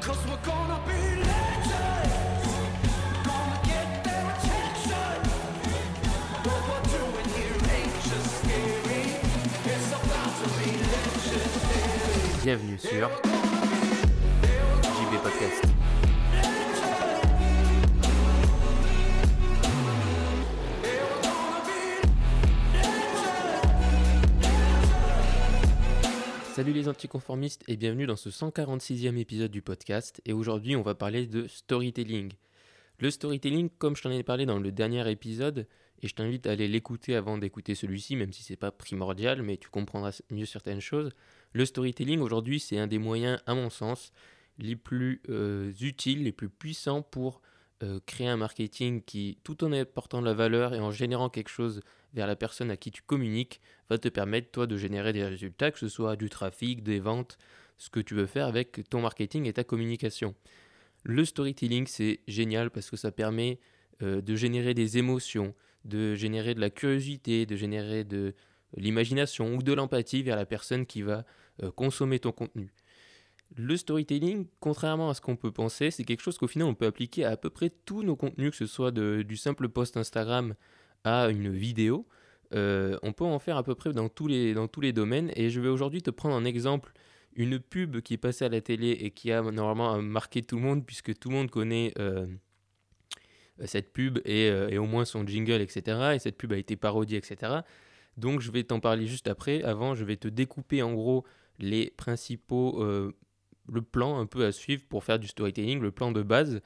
Cause we're gonna be legends. Gonna get their attention. What we're doing here ain't just scary. It's about to be legendary. Bienvenue sur JB Podcast. Salut les anticonformistes et bienvenue dans ce 146e épisode du podcast. Et aujourd'hui, on va parler de storytelling. Le storytelling, comme je t'en ai parlé dans le dernier épisode, et je t'invite à aller l'écouter avant d'écouter celui-ci, même si c'est pas primordial, mais tu comprendras mieux certaines choses. Le storytelling aujourd'hui, c'est un des moyens, à mon sens, les plus euh, utiles, les plus puissants pour euh, créer un marketing qui, tout en apportant de la valeur et en générant quelque chose vers la personne à qui tu communiques, va te permettre, toi, de générer des résultats, que ce soit du trafic, des ventes, ce que tu veux faire avec ton marketing et ta communication. Le storytelling, c'est génial parce que ça permet euh, de générer des émotions, de générer de la curiosité, de générer de l'imagination ou de l'empathie vers la personne qui va euh, consommer ton contenu. Le storytelling, contrairement à ce qu'on peut penser, c'est quelque chose qu'au final on peut appliquer à à peu près tous nos contenus, que ce soit de- du simple post Instagram à une vidéo. Euh, on peut en faire à peu près dans tous, les, domaines. Et je vais aujourd'hui te prendre en exemple une pub qui est passée à la télé et qui a normalement marqué tout le monde, puisque tout le monde connaît euh, cette pub et, euh, et au moins son jingle, etc. Et cette pub a été parodiée, etc. Donc je vais t'en parler juste après. Avant, je vais te découper en gros les principaux, euh, le plan un peu à suivre pour faire du storytelling, le plan de base.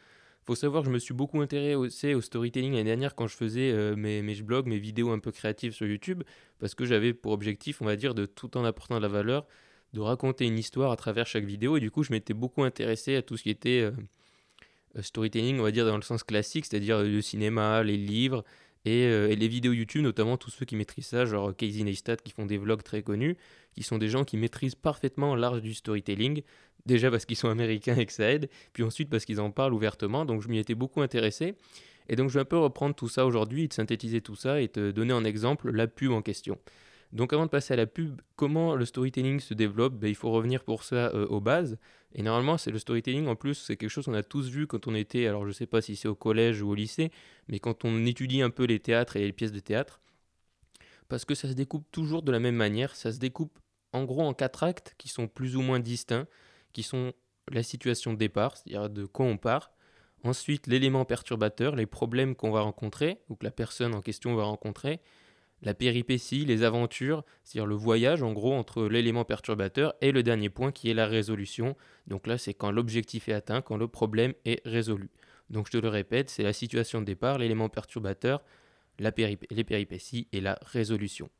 Faut savoir que je me suis beaucoup intéressé au storytelling l'année dernière quand je faisais euh, mes, blogs, mes vidéos un peu créatives sur YouTube, parce que j'avais pour objectif, on va dire, de tout en apportant de la valeur, de raconter une histoire à travers chaque vidéo. Et du coup, je m'étais beaucoup intéressé à tout ce qui était euh, storytelling, on va dire dans le sens classique, c'est-à-dire euh, le cinéma, les livres et, euh, et les vidéos YouTube, notamment tous ceux qui maîtrisent ça, genre Casey Neistat qui font des vlogs très connus, qui sont des gens qui maîtrisent parfaitement l'art du storytelling. Déjà parce qu'ils sont américains et que ça aide, puis ensuite parce qu'ils en parlent ouvertement, donc je m'y étais beaucoup intéressé. Et donc je vais un peu reprendre tout ça aujourd'hui, te synthétiser tout ça et te donner en exemple la pub en question. Donc avant de passer à la pub, comment le storytelling se développe? Ben, Il faut revenir pour ça euh, aux bases. Et normalement, c'est le storytelling, en plus, c'est quelque chose qu'on a tous vu quand on était, alors je sais pas si c'est au collège ou au lycée, mais quand on étudie un peu les théâtres et les pièces de théâtre, parce que ça se découpe toujours de la même manière, ça se découpe en gros en quatre actes qui sont plus ou moins distincts, qui sont la situation de départ, c'est-à-dire de quoi on part, ensuite l'élément perturbateur, les problèmes qu'on va rencontrer, ou que la personne en question va rencontrer, la péripétie, les aventures, c'est-à-dire le voyage en gros entre l'élément perturbateur et le dernier point qui est la résolution. Donc là, c'est quand l'objectif est atteint, quand le problème est résolu. Donc je te le répète, c'est la situation de départ, l'élément perturbateur, les péripéties et la résolution.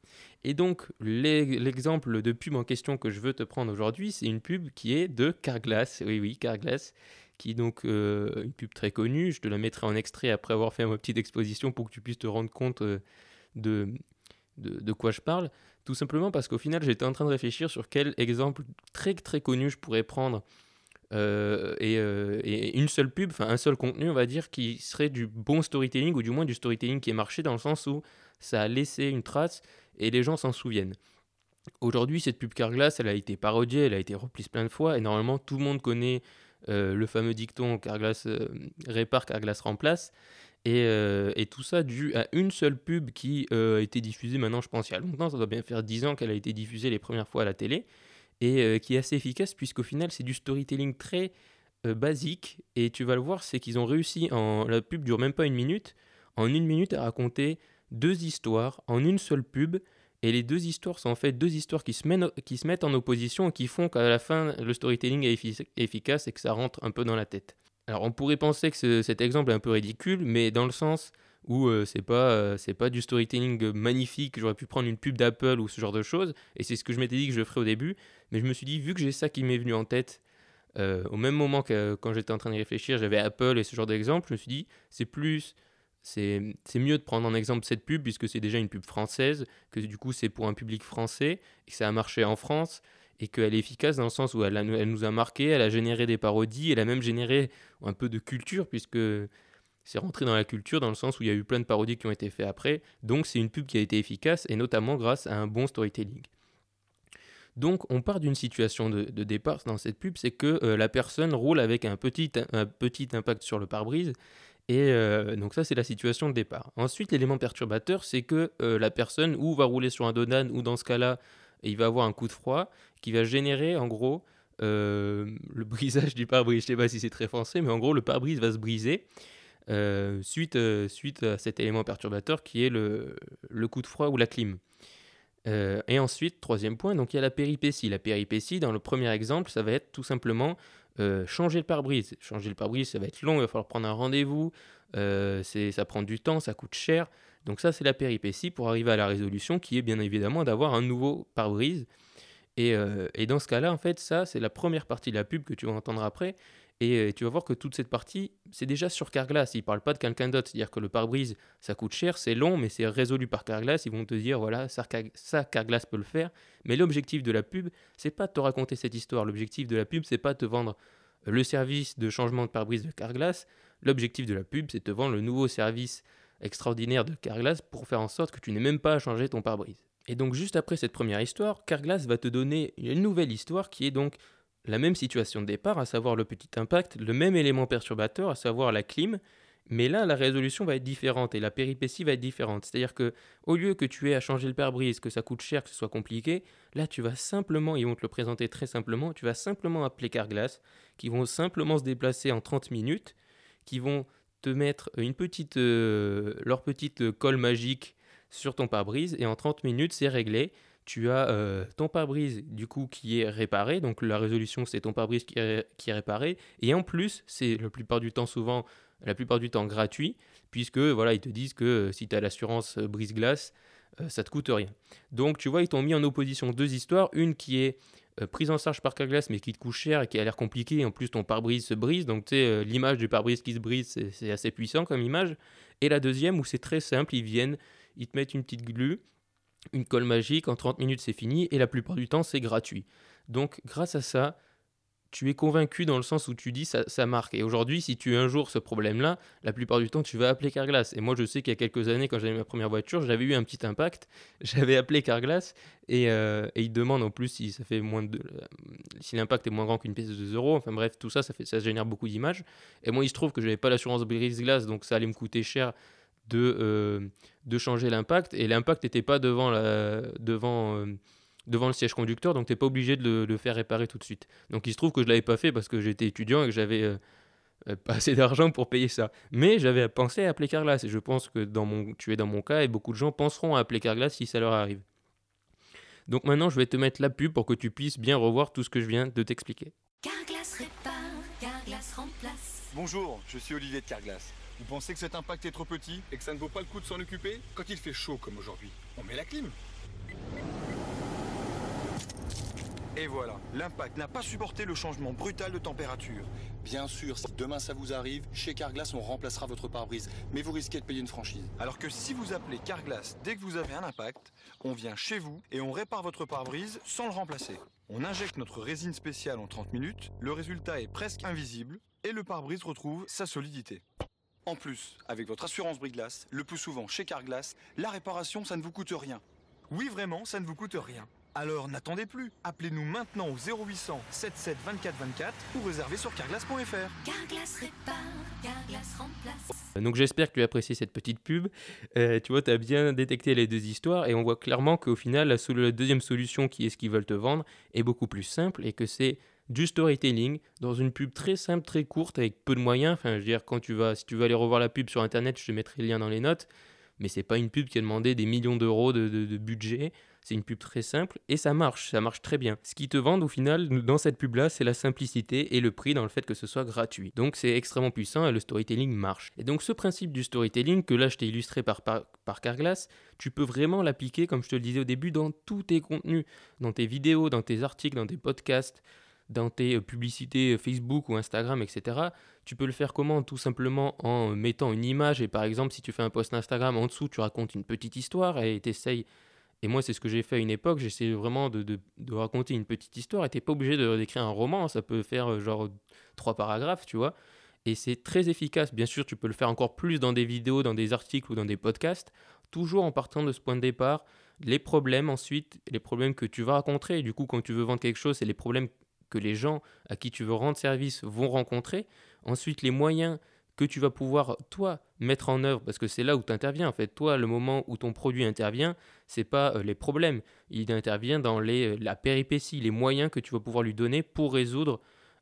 Et donc l'e- l'exemple de pub en question que je veux te prendre aujourd'hui, c'est une pub qui est de Carglass. Oui, oui, Carglass, qui est donc euh, une pub très connue. Je te la mettrai en extrait après avoir fait ma petite exposition pour que tu puisses te rendre compte euh, de, de, quoi je parle. Tout simplement parce qu'au final, j'étais en train de réfléchir sur quel exemple très très connu je pourrais prendre euh, et, euh, et une seule pub, enfin un seul contenu, on va dire, qui serait du bon storytelling ou du moins du storytelling qui est marché dans le sens où ça a laissé une trace et les gens s'en souviennent. Aujourd'hui, cette pub Carglass, elle a été parodiée, elle a été reprise plein de fois et normalement tout le monde connaît euh, le fameux dicton Carglass répare, Carglass remplace. Et, euh, et tout ça dû à une seule pub qui euh, a été diffusée maintenant, je pense, il y a longtemps, ça doit bien faire 10 ans qu'elle a été diffusée les premières fois à la télé, et euh, qui est assez efficace puisqu'au final c'est du storytelling très basique, et tu vas le voir, c'est qu'ils ont réussi, en... la pub dure même pas une minute, en une minute à raconter deux histoires en une seule pub, et les deux histoires sont en fait deux histoires qui se, qui se mettent en opposition et qui font qu'à la fin le storytelling est effi- efficace et que ça rentre un peu dans la tête. Alors on pourrait penser que ce- cet exemple est un peu ridicule, mais dans le sens où euh, c'est pas euh, c'est pas du storytelling magnifique, j'aurais pu prendre une pub d'Apple ou ce genre de choses, et c'est ce que je m'étais dit que je ferais au début, mais je me suis dit vu que j'ai ça qui m'est venu en tête euh, au même moment que quand j'étais en train de réfléchir, j'avais Apple et ce genre d'exemple, je me suis dit c'est plus c'est mieux de prendre en exemple cette pub puisque c'est déjà une pub française, que du coup c'est pour un public français et que ça a marché en France et qu'elle est efficace dans le sens où elle, nous a marqué, elle a généré des parodies, elle a même généré un peu de culture puisque c'est rentré dans la culture dans le sens où il y a eu plein de parodies qui ont été faites après. Donc c'est une pub qui a été efficace et notamment grâce à un bon storytelling. Donc on part d'une situation de, départ dans cette pub, c'est que euh, la personne roule avec un petit, un petit impact sur le pare-brise. Et euh, donc ça c'est la situation de départ. Ensuite l'élément perturbateur c'est que euh, la personne ou va rouler sur un donan ou dans ce cas-là il va avoir un coup de froid qui va générer en gros euh, le brisage du pare-brise. Je sais pas si c'est très français mais en gros le pare-brise va se briser euh, suite, euh, suite à cet élément perturbateur qui est le, le coup de froid ou la clim. Et ensuite, troisième point, donc il y a la péripétie. La péripétie, dans le premier exemple, ça va être tout simplement changer le pare-brise. Changer le pare-brise, ça va être long, il va falloir prendre un rendez-vous, ça prend du temps, ça coûte cher. Donc ça, c'est la péripétie pour arriver à la résolution qui est bien évidemment d'avoir un nouveau pare-brise. Et, euh, et dans ce cas-là, en fait, ça, c'est la première partie de la pub que tu vas entendre après. Et euh, tu vas voir que toute cette partie, c'est déjà sur Carglass. Ils ne parlent pas de quelqu'un d'autre. C'est-à-dire que le pare-brise, ça coûte cher, c'est long, mais c'est résolu par Carglass. Ils vont te dire, voilà, ça, ça, Carglass peut le faire. Mais l'objectif de la pub, c'est pas de te raconter cette histoire. L'objectif de la pub, c'est pas de te vendre le service de changement de pare-brise de Carglass. L'objectif de la pub, c'est de te vendre le nouveau service extraordinaire de Carglass pour faire en sorte que tu n'aies même pas à changer ton pare-brise. Et donc juste après cette première histoire, Carglass va te donner une nouvelle histoire qui est donc la même situation de départ, à savoir le petit impact, le même élément perturbateur, à savoir la clim, mais là la résolution va être différente et la péripétie va être différente. C'est-à-dire que au lieu que tu aies à changer le pare-brise, que ça coûte cher, que ce soit compliqué, là tu vas simplement, ils vont te le présenter très simplement, tu vas simplement appeler Carglass, qui vont simplement se déplacer en 30 minutes, qui vont te mettre une petite, euh, leur petite colle magique sur ton pare-brise et en 30 minutes c'est réglé. Tu as euh, ton pare-brise du coup qui est réparé, donc la résolution c'est ton pare-brise qui est, qui est réparé. Et en plus c'est la plupart du temps souvent la plupart du temps gratuit puisque voilà ils te disent que euh, si tu as l'assurance euh, brise-glace ça te coûte rien. Donc tu vois ils t'ont mis en opposition deux histoires, une qui est prise en charge par Carglass mais qui te coûte cher et qui a l'air compliqué en plus ton pare-brise se brise. Donc tu sais l'image du pare-brise qui se brise c'est assez puissant comme image. Et la deuxième où c'est très simple ils viennent ils te mettent une petite glue une colle magique, en 30 minutes c'est fini, et la plupart du temps c'est gratuit. Donc grâce à ça, tu es convaincu dans le sens où tu dis ça, marque. Et aujourd'hui, si tu as un jour ce problème-là, la plupart du temps tu vas appeler Carglass. Et moi je sais qu'il y a quelques années, quand j'avais ma première voiture, j'avais eu un petit impact, j'avais appelé Carglass, et, euh, et ils demandent en plus si ça fait moins de, euh, si l'impact est moins grand qu'une pièce de 2 euros. Enfin bref, tout ça, ça, fait, ça génère beaucoup d'images. Et moi il se trouve que j'avais pas l'assurance brise-glace, donc ça allait me coûter cher de, euh, de changer l'impact et l'impact n'était pas devant, la, devant, euh, devant le siège conducteur donc tu n'es pas obligé de le, le faire réparer tout de suite. Donc il se trouve que je l'avais pas fait parce que j'étais étudiant et que j'avais euh, pas assez d'argent pour payer ça. Mais j'avais pensé à appeler Carglass et je pense que dans mon, tu es dans mon cas et beaucoup de gens penseront à appeler Carglass si ça leur arrive. Donc maintenant je vais te mettre la pub pour que tu puisses bien revoir tout ce que je viens de t'expliquer. Carglass répare, Carglass remplace. Bonjour, je suis Olivier de Carglass. Vous pensez que cet impact est trop petit et que ça ne vaut pas le coup de s'en occuper Quand il fait chaud comme aujourd'hui, on met la clim. Et voilà, l'impact n'a pas supporté le changement brutal de température. Bien sûr, si demain ça vous arrive, chez Carglass on remplacera votre pare-brise, mais vous risquez de payer une franchise. Alors que si vous appelez Carglass dès que vous avez un impact, on vient chez vous et on répare votre pare-brise sans le remplacer. On injecte notre résine spéciale en 30 minutes, le résultat est presque invisible et le pare-brise retrouve sa solidité. En plus, avec votre assurance brise-glace, le plus souvent chez Carglass, la réparation ça ne vous coûte rien. Oui, vraiment, ça ne vous coûte rien. Alors n'attendez plus, appelez-nous maintenant au 0800 77 24 24 ou réservez sur carglass.fr. Carglass répare, Carglass remplace. Donc j'espère que tu as apprécié cette petite pub. Euh, tu vois, tu as bien détecté les deux histoires et on voit clairement qu'au final, la, sol- la deuxième solution qui est ce qu'ils veulent te vendre est beaucoup plus simple et que c'est du storytelling dans une pub très simple, très courte avec peu de moyens. Enfin, je veux dire, quand tu vas, si tu vas aller revoir la pub sur internet, je te mettrai le lien dans les notes. Mais c'est pas une pub qui a demandé des millions d'euros de, budget. C'est une pub très simple et ça marche, ça marche très bien. Ce qui te vendent au final dans cette pub-là, c'est la simplicité et le prix dans le fait que ce soit gratuit. Donc c'est extrêmement puissant et le storytelling marche. Et donc ce principe du storytelling que là je t'ai illustré par, par, par Carglass, tu peux vraiment l'appliquer, comme je te le disais au début, dans tous tes contenus, dans tes vidéos, dans tes articles, dans tes podcasts, dans tes euh, publicités euh, Facebook ou Instagram, etc. Tu peux le faire comment? Tout simplement en mettant une image et par exemple si tu fais un post Instagram, en dessous tu racontes une petite histoire et t'essayes et moi, c'est ce que j'ai fait à une époque. J'essayais vraiment de, de- de raconter une petite histoire. Et t'es pas obligé d'écrire un roman. Ça peut faire euh, genre trois paragraphes, tu vois. Et c'est très efficace. Bien sûr, tu peux le faire encore plus dans des vidéos, dans des articles ou dans des podcasts. Toujours en partant de ce point de départ les problèmes ensuite, les problèmes que tu vas rencontrer. Du coup, quand tu veux vendre quelque chose, c'est les problèmes que les gens à qui tu veux rendre service vont rencontrer. Ensuite, les moyens que tu vas pouvoir, toi, mettre en œuvre, parce que c'est là où tu interviens. En fait, toi, le moment où ton produit intervient, c'est pas euh, les problèmes. Il intervient dans les, euh, la péripétie, les moyens que tu vas pouvoir lui donner pour résoudre,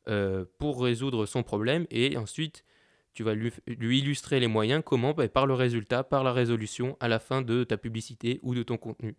euh, pour résoudre son problème. Et ensuite, tu vas lui, illustrer les moyens, comment? Bah, Par le résultat, par la résolution à la fin de ta publicité ou de ton contenu.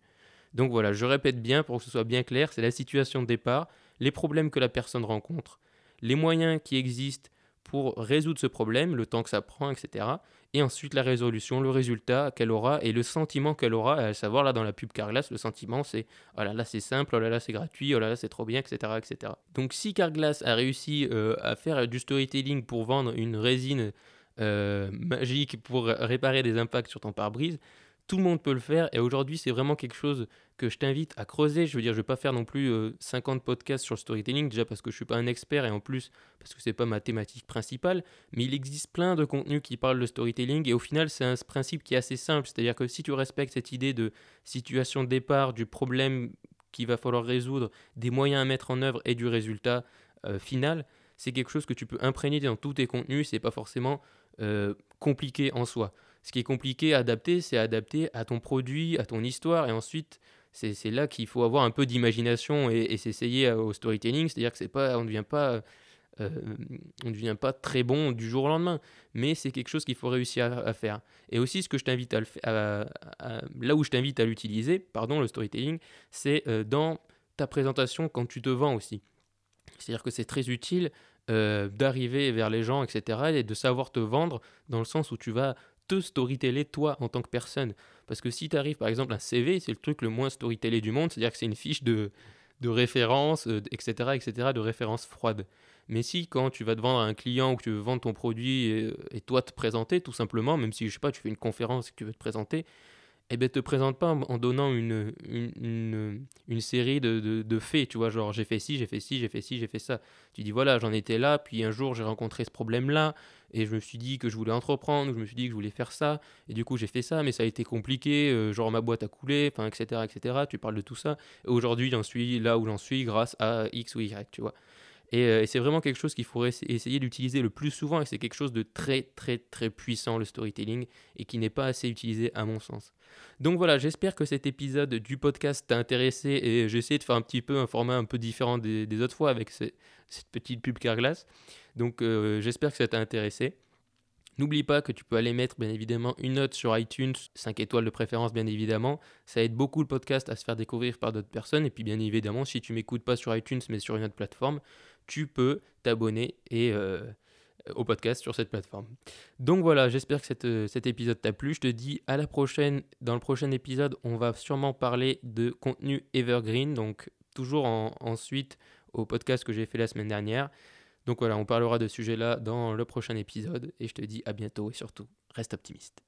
Donc voilà, je répète bien pour que ce soit bien clair, c'est la situation de départ, les problèmes que la personne rencontre, les moyens qui existent pour résoudre ce problème, le temps que ça prend, etc. Et ensuite la résolution, le résultat qu'elle aura et le sentiment qu'elle aura, à savoir là dans la pub Carglass, le sentiment c'est oh là là c'est simple, oh là là c'est gratuit, oh là là c'est trop bien, etc. etc. Donc si Carglass a réussi euh, à faire du storytelling pour vendre une résine euh, magique pour réparer des impacts sur ton pare-brise, tout le monde peut le faire et aujourd'hui c'est vraiment quelque chose que je t'invite à creuser. Je veux dire, je vais pas faire non plus euh, 50 podcasts sur le storytelling déjà parce que je suis pas un expert et en plus parce que c'est pas ma thématique principale, mais il existe plein de contenus qui parlent de storytelling et au final c'est un principe qui est assez simple, c'est-à-dire que si tu respectes cette idée de situation de départ, du problème qu'il va falloir résoudre, des moyens à mettre en œuvre et du résultat euh, final, c'est quelque chose que tu peux imprégner dans tous tes contenus, c'est pas forcément euh, compliqué en soi. Ce qui est compliqué à adapter, c'est adapter à ton produit, à ton histoire, et ensuite, c'est là qu'il faut avoir un peu d'imagination et, s'essayer à- au storytelling, c'est-à-dire que ne devient pas, euh, on ne devient pas très bon du jour au lendemain, mais c'est quelque chose qu'il faut réussir à, faire. Et aussi, ce que je t'invite à, à- là où je t'invite à l'utiliser, pardon, le storytelling, c'est euh, dans ta présentation quand tu te vends aussi. C'est-à-dire que c'est très utile euh, d'arriver vers les gens, etc., et de savoir te vendre dans le sens où tu vas te storyteller toi en tant que personne. Parce que si tu arrives, par exemple, un CV, c'est le truc le moins storytellé du monde, c'est-à-dire que c'est une fiche de, de référence, euh, etc., etc., de référence froide. Mais si quand tu vas te vendre à un client ou que tu veux vendre ton produit et, et toi te présenter, tout simplement, même si, je sais pas, tu fais une conférence et que tu veux te présenter, eh ben te présente pas en donnant une, une, une, série de, de, faits, tu vois, genre j'ai fait ci, j'ai fait ci, j'ai fait ci, j'ai fait ça. Tu dis voilà, j'en étais là, puis un jour j'ai rencontré ce problème-là, et je me suis dit que je voulais entreprendre, je me suis dit que je voulais faire ça, et du coup j'ai fait ça, mais ça a été compliqué, euh, genre ma boîte a coulé, enfin, etc., etc. Tu parles de tout ça, et aujourd'hui j'en suis là où j'en suis grâce à X ou Y, tu vois. Et, euh, et c'est vraiment quelque chose qu'il faudrait essa- essayer d'utiliser le plus souvent, et c'est quelque chose de très, très, très puissant, le storytelling, et qui n'est pas assez utilisé à mon sens. Donc voilà, j'espère que cet épisode du podcast t'a intéressé, et j'ai essayé de faire un petit peu un format un peu différent des, autres fois avec ce- cette petite pub Carglass. Donc euh, j'espère que ça t'a intéressé. N'oublie pas que tu peux aller mettre bien évidemment une note sur iTunes, 5 étoiles de préférence bien évidemment. Ça aide beaucoup le podcast à se faire découvrir par d'autres personnes. Et puis bien évidemment, si tu m'écoutes pas sur iTunes mais sur une autre plateforme, tu peux t'abonner euh, au podcast sur cette plateforme. Donc voilà, j'espère que euh, cet épisode t'a plu. Je te dis à la prochaine. Dans le prochain épisode, on va sûrement parler de contenu evergreen. Donc toujours en, ensuite au podcast que j'ai fait la semaine dernière. Donc voilà, on parlera de ce sujet-là dans le prochain épisode. Et je te dis à bientôt et surtout, reste optimiste.